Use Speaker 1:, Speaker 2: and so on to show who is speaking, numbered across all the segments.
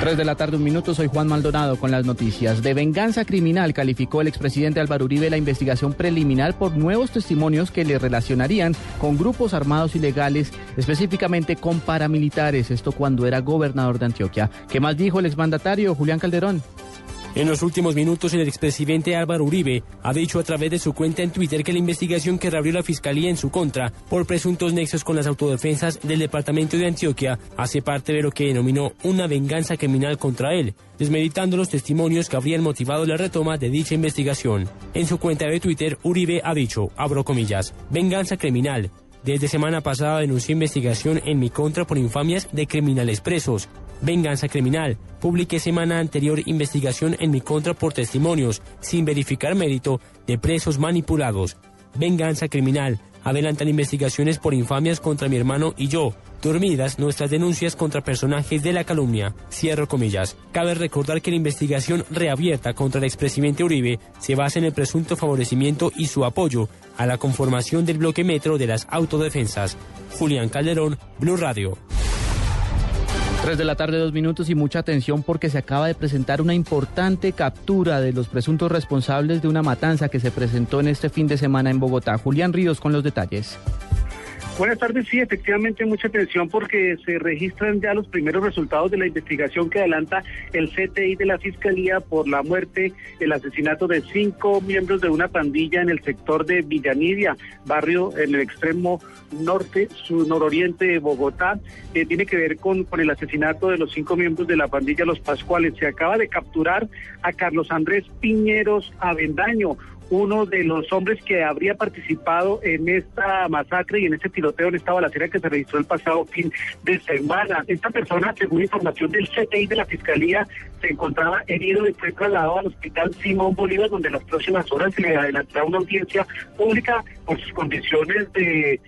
Speaker 1: 3 de la tarde, un minuto, soy Juan Maldonado con las noticias. De venganza criminal calificó el expresidente Álvaro Uribe la investigación preliminar por nuevos testimonios que le relacionarían con grupos armados ilegales, específicamente con paramilitares, esto cuando era gobernador de Antioquia. ¿Qué más dijo el exmandatario Julián Calderón?
Speaker 2: En los últimos minutos, el expresidente Álvaro Uribe ha dicho a través de su cuenta en Twitter que la investigación que reabrió la Fiscalía en su contra por presuntos nexos con las autodefensas del departamento de Antioquia hace parte de lo que denominó una venganza criminal contra él, desmeditando los testimonios que habrían motivado la retoma de dicha investigación. En su cuenta de Twitter, Uribe ha dicho, abro comillas, venganza criminal. Desde semana pasada denunció investigación en mi contra por infamias de criminales presos. Venganza criminal. Publiqué semana anterior investigación en mi contra por testimonios, sin verificar mérito, de presos manipulados. Venganza criminal. Adelantan investigaciones por infamias contra mi hermano y yo. Dormidas nuestras denuncias contra personajes de la calumnia. Cierro comillas. Cabe recordar que la investigación reabierta contra el expresidente Uribe se basa en el presunto favorecimiento y su apoyo a la conformación del bloque metro de las autodefensas. Julián Calderón, Blue Radio.
Speaker 1: 3 de la tarde, dos minutos y mucha atención porque se acaba de presentar una importante captura de los presuntos responsables de una matanza que se presentó en este fin de semana en Bogotá. Julián Ríos con los detalles.
Speaker 3: Buenas tardes, sí, efectivamente mucha atención porque se registran ya los primeros resultados de la investigación que adelanta el CTI de la Fiscalía por la muerte, el asesinato de cinco miembros de una pandilla en el sector de Villanidia, barrio en el extremo norte, sur nororiente de Bogotá. Eh, tiene que ver con, con el asesinato de los cinco miembros de la pandilla Los Pascuales. Se acaba de capturar a Carlos Andrés Piñeros Avendaño, uno de los hombres que habría participado en esta masacre y en este tiroteo en esta balacera que se registró el pasado fin de semana. Esta persona, según información del CTI de la Fiscalía, se encontraba herido y fue trasladado al hospital Simón Bolívar, donde en las próximas horas se le adelantará una audiencia pública por sus condiciones de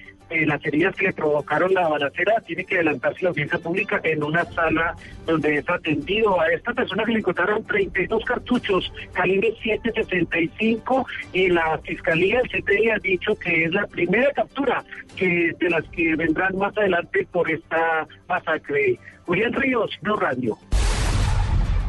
Speaker 3: las heridas que le provocaron la balacera, tiene que adelantarse la audiencia pública en una sala donde es atendido. A esta persona que le encontraron 32 cartuchos calibre 765 y la fiscalía del CTI ha dicho que es la primera captura que de las que vendrán más adelante por esta masacre. Julián Ríos, No Radio.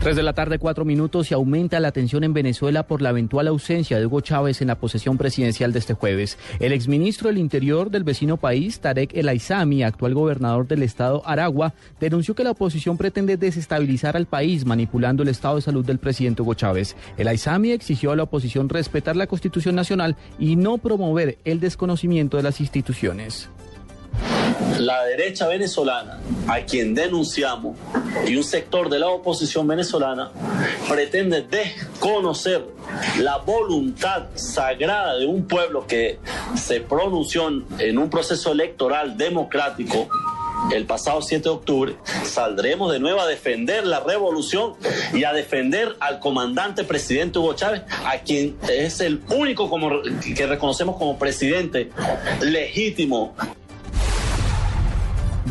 Speaker 1: 3 de la tarde, cuatro minutos y aumenta la tensión en Venezuela por la eventual ausencia de Hugo Chávez en la posesión presidencial de este jueves. El exministro del Interior del vecino país, Tarek El Aizami, actual gobernador del estado Aragua, denunció que la oposición pretende desestabilizar al país manipulando el estado de salud del presidente Hugo Chávez. El Aizami exigió a la oposición respetar la Constitución Nacional y no promover el desconocimiento de las instituciones
Speaker 4: la derecha venezolana, a quien denunciamos, y un sector de la oposición venezolana, pretende desconocer la voluntad sagrada de un pueblo que se pronunció en un proceso electoral democrático el pasado 7 de octubre, saldremos de nuevo a defender la revolución y a defender al comandante presidente Hugo Chávez, a quien es el único que reconocemos como presidente legítimo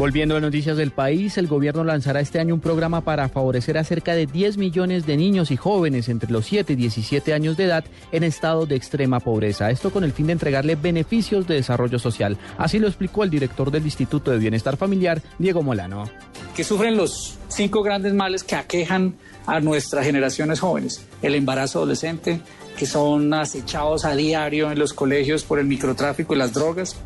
Speaker 1: Volviendo a noticias del país, el gobierno lanzará este año un programa para favorecer a cerca de 10 millones de niños y jóvenes entre los 7 y 17 años de edad en estado de extrema pobreza. Esto con el fin de entregarle beneficios de desarrollo social. Así lo explicó el director del Instituto de Bienestar Familiar, Diego Molano.
Speaker 5: Que sufren los cinco grandes males que aquejan a nuestras generaciones jóvenes. El embarazo adolescente, que son acechados a diario en los colegios por el microtráfico y las drogas,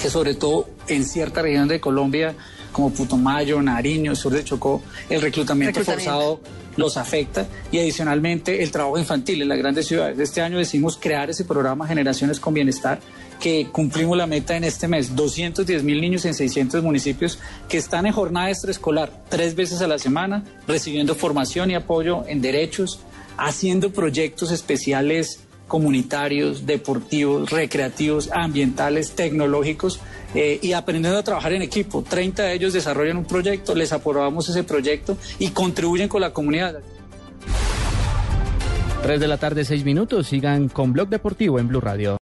Speaker 5: que sobre todo en ciertas regiones de Colombia, como Putumayo, Nariño, sur de Chocó, el reclutamiento, forzado los afecta. Y adicionalmente el trabajo infantil en las grandes ciudades. Este año decimos crear ese programa Generaciones con Bienestar que cumplimos la meta en este mes, 210 mil niños en 600 municipios que están en jornada extraescolar tres veces a la semana, recibiendo formación y apoyo en derechos, haciendo proyectos especiales comunitarios, deportivos, recreativos, ambientales, tecnológicos eh, y aprendiendo a trabajar en equipo. 30 de ellos desarrollan un proyecto, les aprobamos ese proyecto y contribuyen con la comunidad.
Speaker 1: 3 de la tarde, 6 minutos. Sigan con Blog Deportivo en Blue Radio.